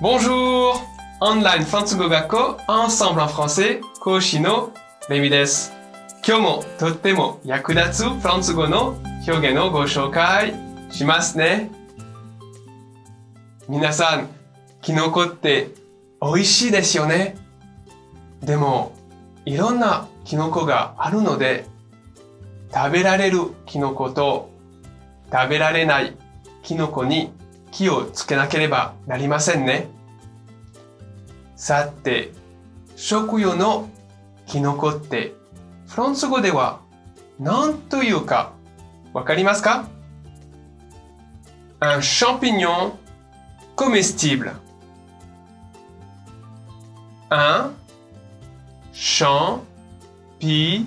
Bonjour! オンラインフランス語学校 Ensemble en français 講師のレミです。今日もとっても役立つフランス語の表現をご紹介しますね。皆さん、キノコって美味しいですよね。でも、いろんなキノコがあるので、食べられるキノコと食べられないキノコに気をつけなければなりませんね。さて、食用のキノコってフランス語では何というかわかりますか Un champignon comestible. Un champignon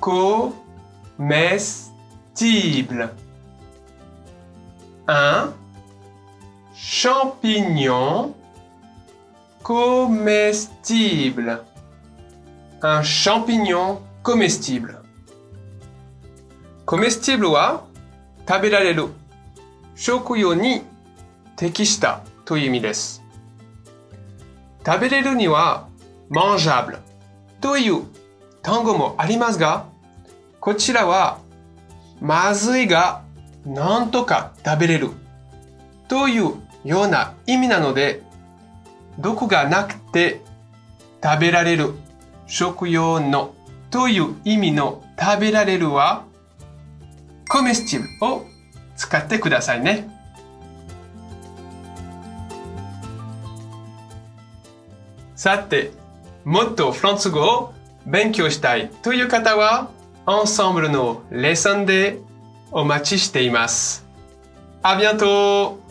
comestible. Un champignon comestible. Un champignon comestible. comestible は食べられる食用に適したという意味です。食べれるには mangeable という単語もありますが、こちらはまずいがなんとか食べれるというような意味なので、毒がなくて食べられる食用のという意味の食べられるは comestible を使ってくださいね。さて、もっとフランス語を勉強したいという方は、Ensemble のレッスンでお待ちしています。あ、りがとう